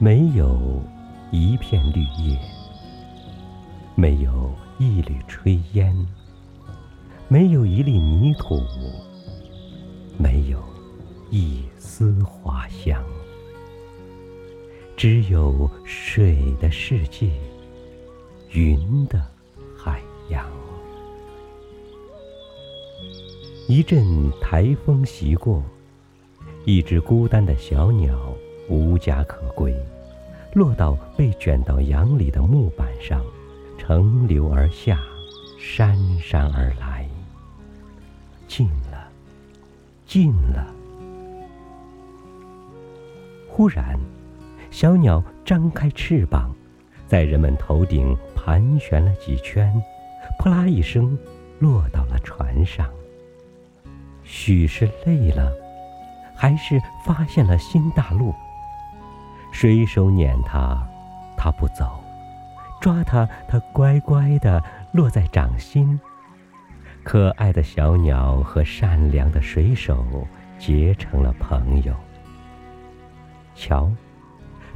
没有一片绿叶，没有一缕炊烟，没有一粒泥土，没有一丝花香，只有水的世界，云的海洋。一阵台风袭过，一只孤单的小鸟。无家可归，落到被卷到洋里的木板上，乘流而下，姗姗而来。近了，近了。忽然，小鸟张开翅膀，在人们头顶盘旋了几圈，扑啦一声，落到了船上。许是累了，还是发现了新大陆。水手撵它，它不走；抓它，它乖乖地落在掌心。可爱的小鸟和善良的水手结成了朋友。瞧，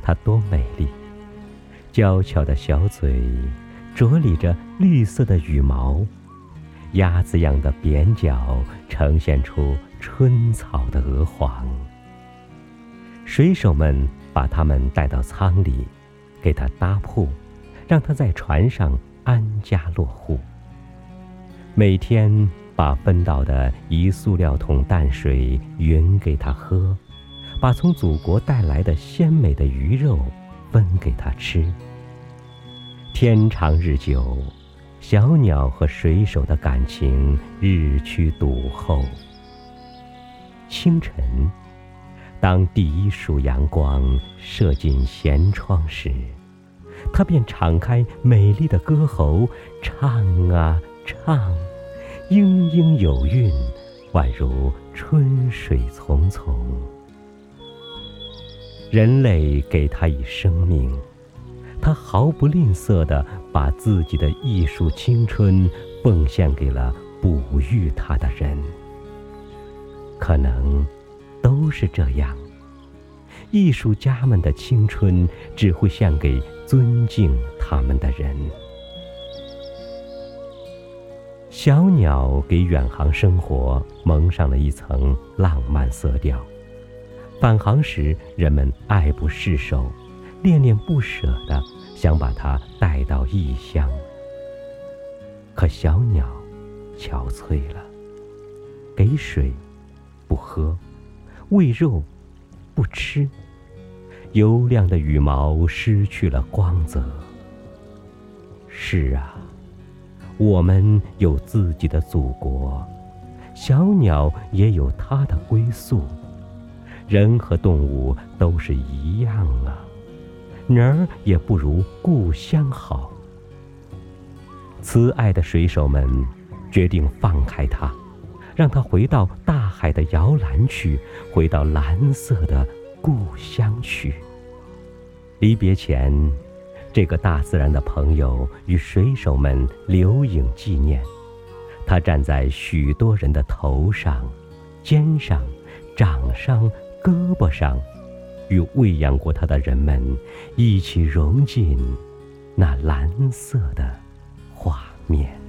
它多美丽！娇俏的小嘴，着理着绿色的羽毛，鸭子样的扁角呈现出春草的鹅黄。水手们。把他们带到舱里，给他搭铺，让他在船上安家落户。每天把分到的一塑料桶淡水匀给他喝，把从祖国带来的鲜美的鱼肉分给他吃。天长日久，小鸟和水手的感情日趋笃厚。清晨。当第一束阳光射进舷窗时，它便敞开美丽的歌喉，唱啊唱，莺莺有韵，宛如春水淙淙。人类给它以生命，它毫不吝啬地把自己的艺术青春奉献给了哺育它的人。可能。都是这样。艺术家们的青春只会献给尊敬他们的人。小鸟给远航生活蒙上了一层浪漫色调。返航时，人们爱不释手，恋恋不舍的想把它带到异乡。可小鸟憔悴了，给水不喝。喂肉，不吃。油亮的羽毛失去了光泽。是啊，我们有自己的祖国，小鸟也有它的归宿。人和动物都是一样啊，哪儿也不如故乡好。慈爱的水手们决定放开它。让他回到大海的摇篮去，回到蓝色的故乡去。离别前，这个大自然的朋友与水手们留影纪念。他站在许多人的头上、肩上、掌上、胳膊上，与喂养过他的人们一起融进那蓝色的画面。